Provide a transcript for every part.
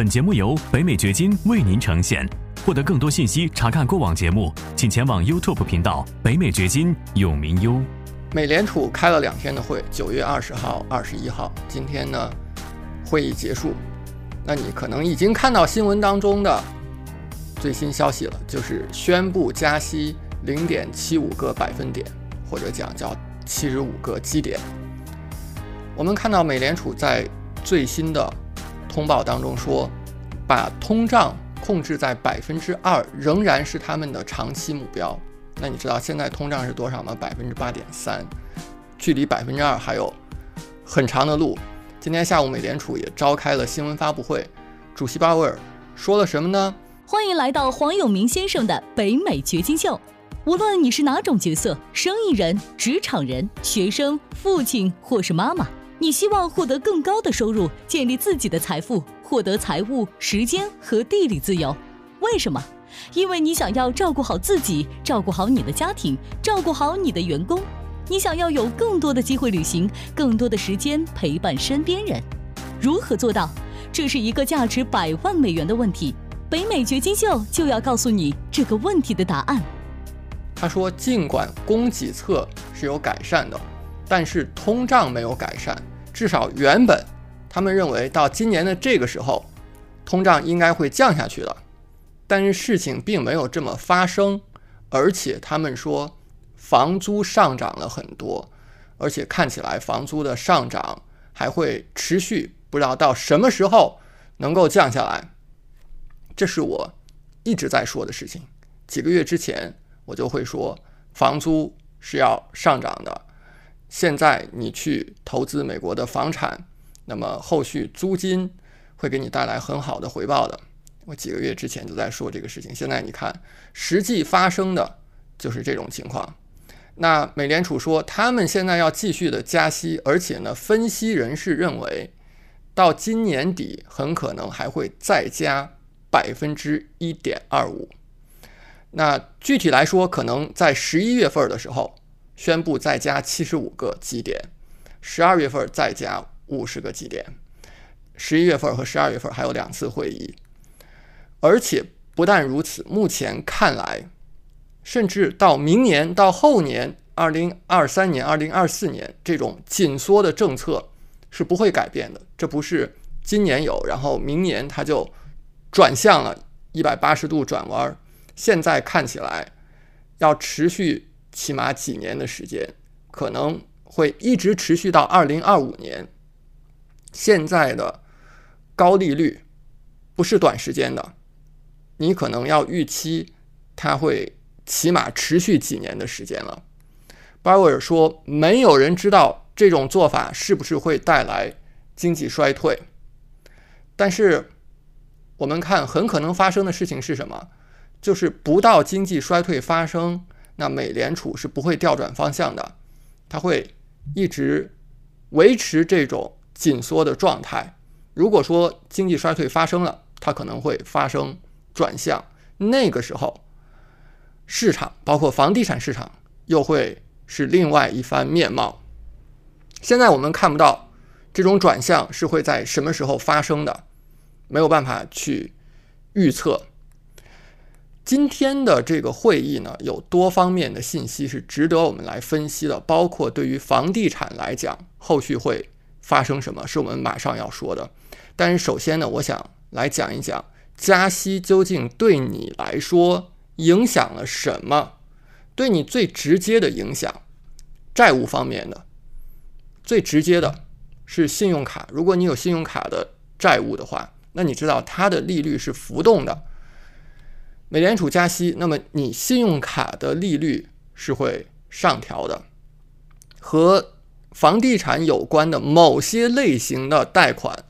本节目由北美掘金为您呈现。获得更多信息，查看过往节目，请前往 YouTube 频道“北美掘金”永明优。美联储开了两天的会，九月二十号、二十一号，今天呢，会议结束。那你可能已经看到新闻当中的最新消息了，就是宣布加息零点七五个百分点，或者讲叫七十五个基点。我们看到美联储在最新的通报当中说，把通胀控制在百分之二，仍然是他们的长期目标。那你知道现在通胀是多少吗？百分之八点三，距离百分之二还有很长的路。今天下午，美联储也召开了新闻发布会，主席鲍威尔说了什么呢？欢迎来到黄永明先生的北美掘金秀。无论你是哪种角色，生意人、职场人、学生、父亲或是妈妈，你希望获得更高的收入，建立自己的财富，获得财务、时间和地理自由。为什么？因为你想要照顾好自己，照顾好你的家庭，照顾好你的员工。你想要有更多的机会旅行，更多的时间陪伴身边人。如何做到？这是一个价值百万美元的问题。北美掘金秀就要告诉你这个问题的答案。他说，尽管供给侧是有改善的，但是通胀没有改善。至少原本他们认为到今年的这个时候，通胀应该会降下去了。但是事情并没有这么发生，而且他们说房租上涨了很多，而且看起来房租的上涨还会持续，不知道到什么时候能够降下来。这是我一直在说的事情。几个月之前我就会说房租是要上涨的。现在你去投资美国的房产，那么后续租金会给你带来很好的回报的。我几个月之前就在说这个事情，现在你看，实际发生的就是这种情况。那美联储说他们现在要继续的加息，而且呢，分析人士认为到今年底很可能还会再加百分之一点二五。那具体来说，可能在十一月份的时候宣布再加七十五个基点，十二月份再加五十个基点，十一月份和十二月份还有两次会议。而且不但如此，目前看来，甚至到明年、到后年，二零二三年、二零二四年，这种紧缩的政策是不会改变的。这不是今年有，然后明年它就转向了，一百八十度转弯。现在看起来要持续起码几年的时间，可能会一直持续到二零二五年。现在的高利率不是短时间的。你可能要预期它会起码持续几年的时间了。鲍威尔说，没有人知道这种做法是不是会带来经济衰退。但是我们看，很可能发生的事情是什么？就是不到经济衰退发生，那美联储是不会调转方向的，它会一直维持这种紧缩的状态。如果说经济衰退发生了，它可能会发生。转向那个时候，市场包括房地产市场又会是另外一番面貌。现在我们看不到这种转向是会在什么时候发生的，没有办法去预测。今天的这个会议呢，有多方面的信息是值得我们来分析的，包括对于房地产来讲，后续会发生什么，是我们马上要说的。但是首先呢，我想来讲一讲。加息究竟对你来说影响了什么？对你最直接的影响，债务方面的，最直接的是信用卡。如果你有信用卡的债务的话，那你知道它的利率是浮动的。美联储加息，那么你信用卡的利率是会上调的。和房地产有关的某些类型的贷款，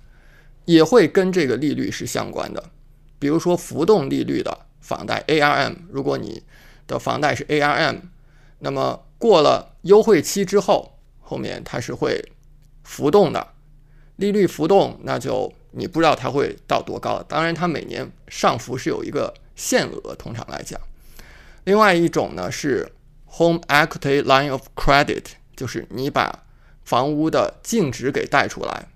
也会跟这个利率是相关的。比如说浮动利率的房贷 ARM，如果你的房贷是 ARM，那么过了优惠期之后，后面它是会浮动的，利率浮动，那就你不知道它会到多高。当然，它每年上浮是有一个限额，通常来讲。另外一种呢是 Home Equity Line of Credit，就是你把房屋的净值给贷出来，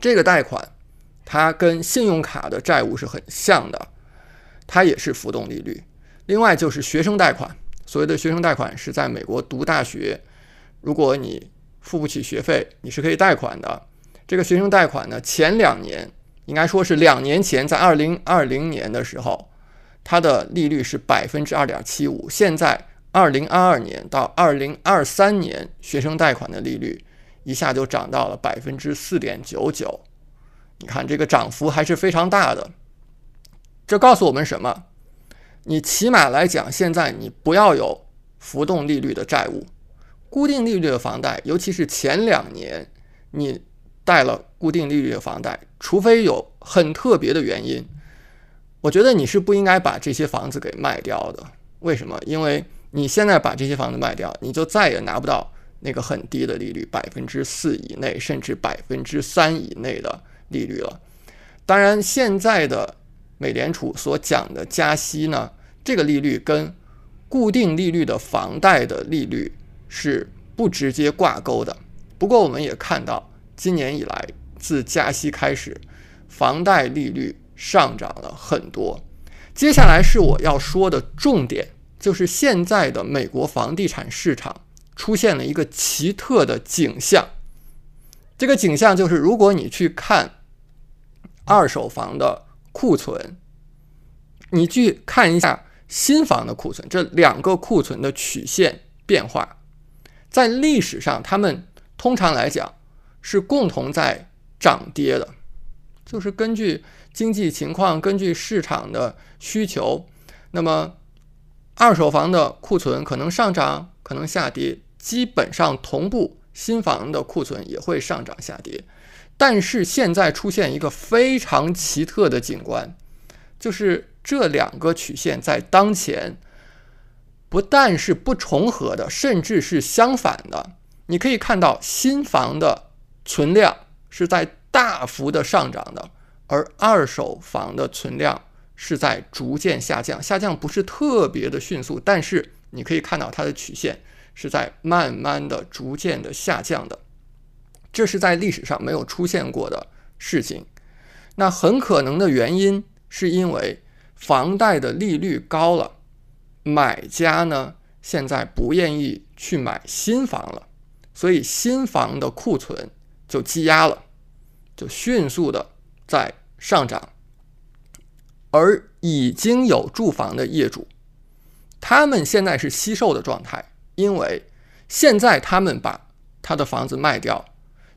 这个贷款。它跟信用卡的债务是很像的，它也是浮动利率。另外就是学生贷款，所谓的学生贷款是在美国读大学，如果你付不起学费，你是可以贷款的。这个学生贷款呢，前两年应该说是两年前，在二零二零年的时候，它的利率是百分之二点七五。现在二零二二年到二零二三年，学生贷款的利率一下就涨到了百分之四点九九。你看这个涨幅还是非常大的。这告诉我们什么？你起码来讲，现在你不要有浮动利率的债务，固定利率的房贷，尤其是前两年你。贷了固定利率的房贷，除非有很特别的原因，我觉得你是不应该把这些房子给卖掉的。为什么？因为你现在把这些房子卖掉，你就再也拿不到那个很低的利率，百分之四以内，甚至百分之三以内的利率了。当然，现在的美联储所讲的加息呢，这个利率跟固定利率的房贷的利率是不直接挂钩的。不过，我们也看到。今年以来，自加息开始，房贷利率上涨了很多。接下来是我要说的重点，就是现在的美国房地产市场出现了一个奇特的景象。这个景象就是，如果你去看二手房的库存，你去看一下新房的库存，这两个库存的曲线变化，在历史上，他们通常来讲。是共同在涨跌的，就是根据经济情况，根据市场的需求，那么二手房的库存可能上涨，可能下跌，基本上同步，新房的库存也会上涨下跌。但是现在出现一个非常奇特的景观，就是这两个曲线在当前不但是不重合的，甚至是相反的。你可以看到新房的。存量是在大幅的上涨的，而二手房的存量是在逐渐下降，下降不是特别的迅速，但是你可以看到它的曲线是在慢慢的、逐渐的下降的，这是在历史上没有出现过的事情。那很可能的原因是因为房贷的利率高了，买家呢现在不愿意去买新房了，所以新房的库存。就积压了，就迅速的在上涨，而已经有住房的业主，他们现在是惜售的状态，因为现在他们把他的房子卖掉，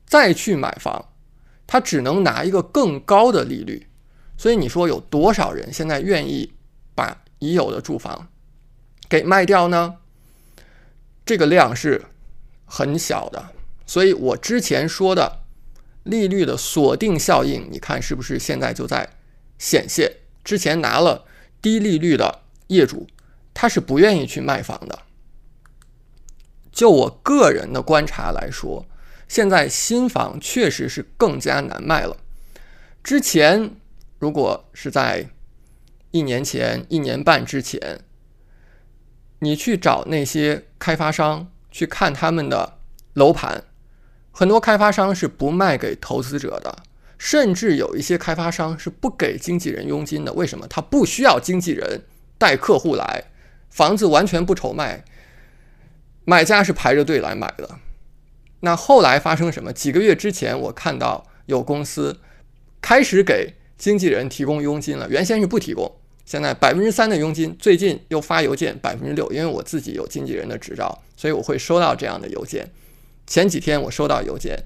再去买房，他只能拿一个更高的利率，所以你说有多少人现在愿意把已有的住房给卖掉呢？这个量是很小的。所以我之前说的利率的锁定效应，你看是不是现在就在显现？之前拿了低利率的业主，他是不愿意去卖房的。就我个人的观察来说，现在新房确实是更加难卖了。之前如果是在一年前、一年半之前，你去找那些开发商去看他们的楼盘。很多开发商是不卖给投资者的，甚至有一些开发商是不给经纪人佣金的。为什么？他不需要经纪人带客户来，房子完全不愁卖，买家是排着队来买的。那后来发生什么？几个月之前，我看到有公司开始给经纪人提供佣金了，原先是不提供，现在百分之三的佣金，最近又发邮件百分之六，因为我自己有经纪人的执照，所以我会收到这样的邮件。前几天我收到邮件，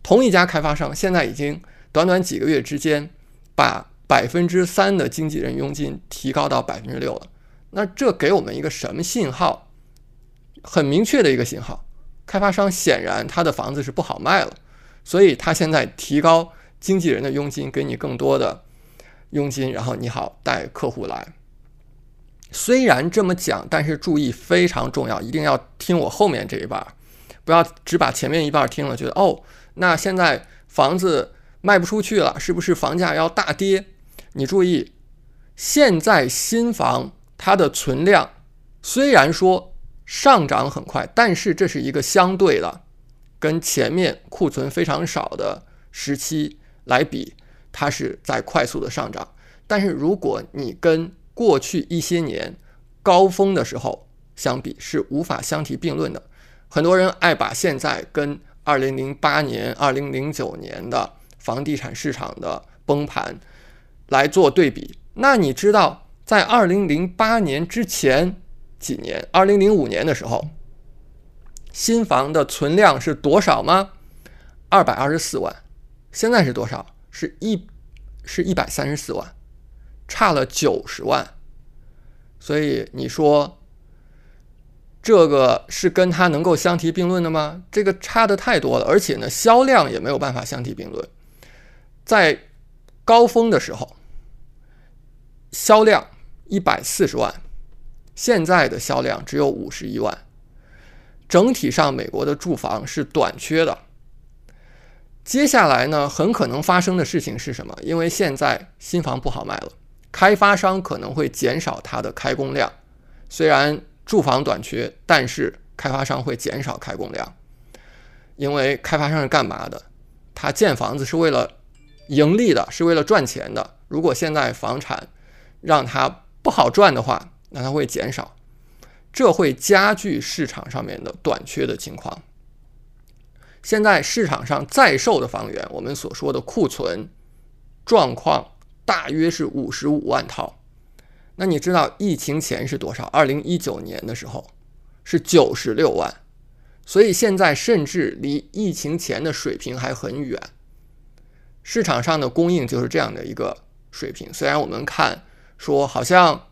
同一家开发商现在已经短短几个月之间，把百分之三的经纪人佣金提高到百分之六了。那这给我们一个什么信号？很明确的一个信号，开发商显然他的房子是不好卖了，所以他现在提高经纪人的佣金，给你更多的佣金，然后你好带客户来。虽然这么讲，但是注意非常重要，一定要听我后面这一半。不要只把前面一半听了，觉得哦，那现在房子卖不出去了，是不是房价要大跌？你注意，现在新房它的存量虽然说上涨很快，但是这是一个相对的，跟前面库存非常少的时期来比，它是在快速的上涨。但是如果你跟过去一些年高峰的时候相比，是无法相提并论的。很多人爱把现在跟2008年、2009年的房地产市场的崩盘来做对比。那你知道，在2008年之前几年，2005年的时候，新房的存量是多少吗？二百二十四万。现在是多少？是一，是一百三十四万，差了九十万。所以你说，这个是跟它能够相提并论的吗？这个差的太多了，而且呢，销量也没有办法相提并论。在高峰的时候。销量一百四十万，现在的销量只有五十一万。整体上，美国的住房是短缺的。接下来呢，很可能发生的事情是什么？因为现在新房不好卖了，开发商可能会减少它的开工量。虽然住房短缺，但是开发商会减少开工量，因为开发商是干嘛的？他建房子是为了盈利的，是为了赚钱的。如果现在房产，让它不好赚的话，那它会减少，这会加剧市场上面的短缺的情况。现在市场上在售的房源，我们所说的库存状况大约是五十五万套。那你知道疫情前是多少？二零一九年的时候是九十六万，所以现在甚至离疫情前的水平还很远。市场上的供应就是这样的一个水平。虽然我们看。说好像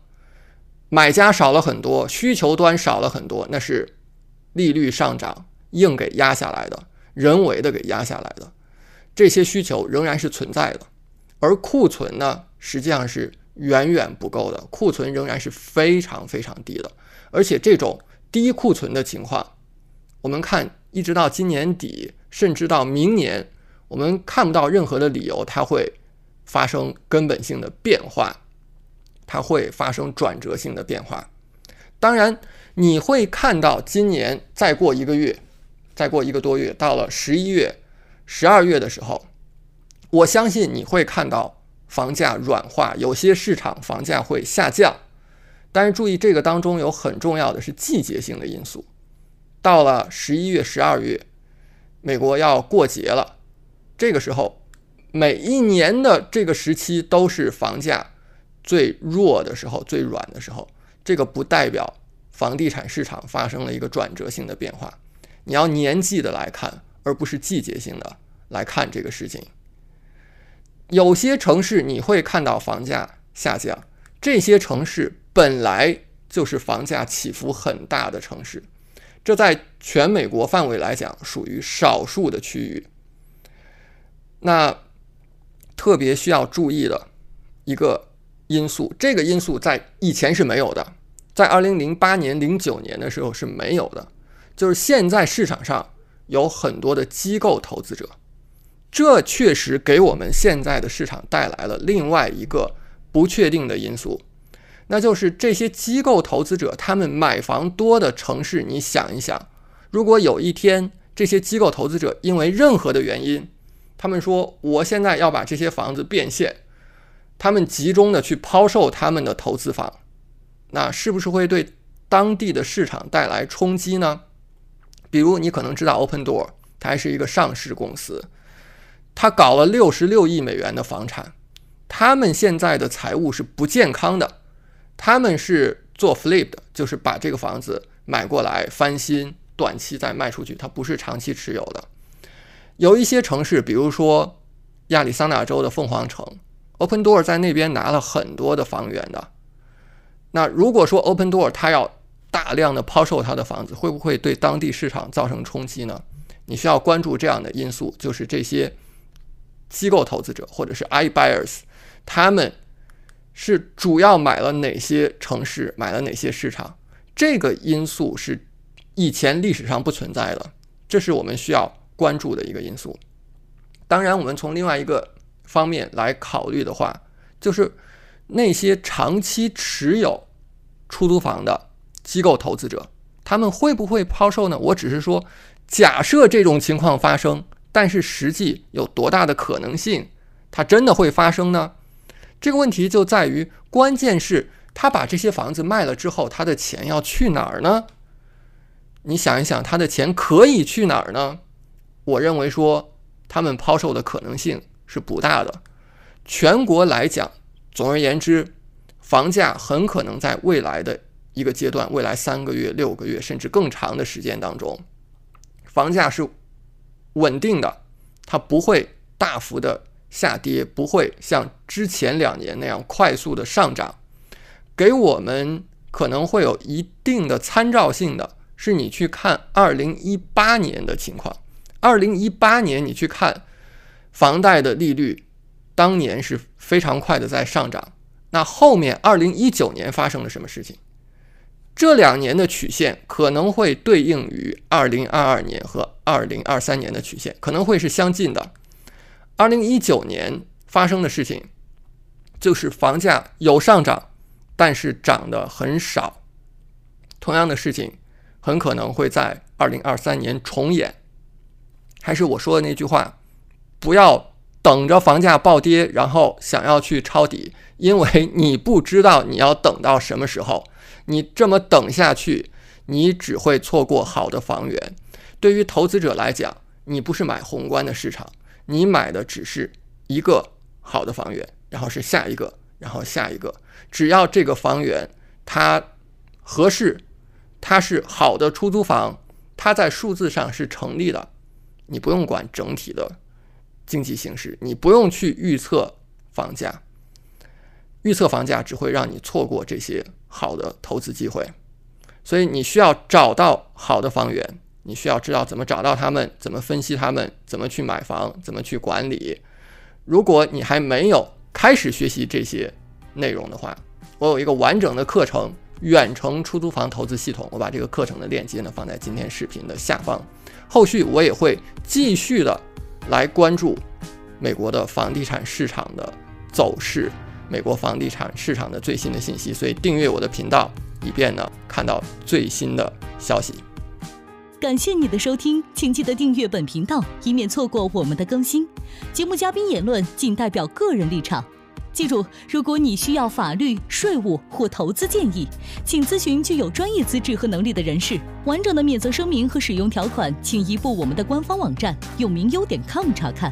买家少了很多，需求端少了很多，那是利率上涨硬给压下来的，人为的给压下来的。这些需求仍然是存在的，而库存呢，实际上是远远不够的，库存仍然是非常非常低的。而且这种低库存的情况，我们看一直到今年底，甚至到明年，我们看不到任何的理由它会发生根本性的变化。它会发生转折性的变化，当然你会看到今年再过一个月，再过一个多月，到了十一月、十二月的时候，我相信你会看到房价软化，有些市场房价会下降。但是注意，这个当中有很重要的是季节性的因素。到了十一月、十二月，美国要过节了，这个时候每一年的这个时期都是房价。最弱的时候，最软的时候，这个不代表房地产市场发生了一个转折性的变化。你要年季的来看，而不是季节性的来看这个事情。有些城市你会看到房价下降，这些城市本来就是房价起伏很大的城市，这在全美国范围来讲属于少数的区域。那特别需要注意的一个。因素，这个因素在以前是没有的，在二零零八年、零九年的时候是没有的。就是现在市场上有很多的机构投资者，这确实给我们现在的市场带来了另外一个不确定的因素，那就是这些机构投资者他们买房多的城市，你想一想，如果有一天这些机构投资者因为任何的原因，他们说我现在要把这些房子变现。他们集中的去抛售他们的投资房，那是不是会对当地的市场带来冲击呢？比如你可能知道 Open Door，它还是一个上市公司，他搞了六十六亿美元的房产，他们现在的财务是不健康的，他们是做 flip 的，就是把这个房子买过来翻新，短期再卖出去，它不是长期持有的。有一些城市，比如说亚利桑那州的凤凰城。Open Door 在那边拿了很多的房源的，那如果说 Open Door 它要大量的抛售它的房子，会不会对当地市场造成冲击呢？你需要关注这样的因素，就是这些机构投资者或者是 i buyers，他们是主要买了哪些城市，买了哪些市场？这个因素是以前历史上不存在的，这是我们需要关注的一个因素。当然，我们从另外一个。方面来考虑的话，就是那些长期持有出租房的机构投资者，他们会不会抛售呢？我只是说，假设这种情况发生，但是实际有多大的可能性，它真的会发生呢？这个问题就在于，关键是他把这些房子卖了之后，他的钱要去哪儿呢？你想一想，他的钱可以去哪儿呢？我认为说，他们抛售的可能性是不大的。全国来讲，总而言之，房价很可能在未来的一个阶段，未来三个月、六个月甚至更长的时间当中，房价是稳定的，它不会大幅的下跌，不会像之前两年那样快速的上涨。给我们可能会有一定的参照性的。是你去看二零一八年的情况，二零一八年你去看房贷的利率，当年是非常快的在上涨。那后面二零一九年发生了什么事情？这两年的曲线可能会对应于二零二二年和二零二三年的曲线，可能会是相近的。二零一九年发生的事情就是房价有上涨，但是涨得很少。同样的事情。很可能会在二零二三年重演，还是我说的那句话，不要等着房价暴跌，然后想要去抄底，因为你不知道你要等到什么时候。你这么等下去，你只会错过好的房源。对于投资者来讲，你不是买宏观的市场，你买的只是一个好的房源，然后是下一个，然后下一个。只要这个房源它合适。它是好的出租房，它在数字上是成立的，你不用管整体的经济形势，你不用去预测房价，预测房价只会让你错过这些好的投资机会，所以你需要找到好的房源，你需要知道怎么找到他们，怎么分析他们，怎么去买房，怎么去管理。如果你还没有开始学习这些内容的话，我有一个完整的课程。远程出租房投资系统，我把这个课程的链接呢放在今天视频的下方。后续我也会继续的来关注美国的房地产市场的走势，美国房地产市场的最新的信息。所以订阅我的频道，以便呢看到最新的消息。感谢你的收听，请记得订阅本频道，以免错过我们的更新。节目嘉宾言论仅代表个人立场。记住，如果你需要法律、税务或投资建议，请咨询具有专业资质和能力的人士。完整的免责声明和使用条款，请移步我们的官方网站永明优点 com 查看。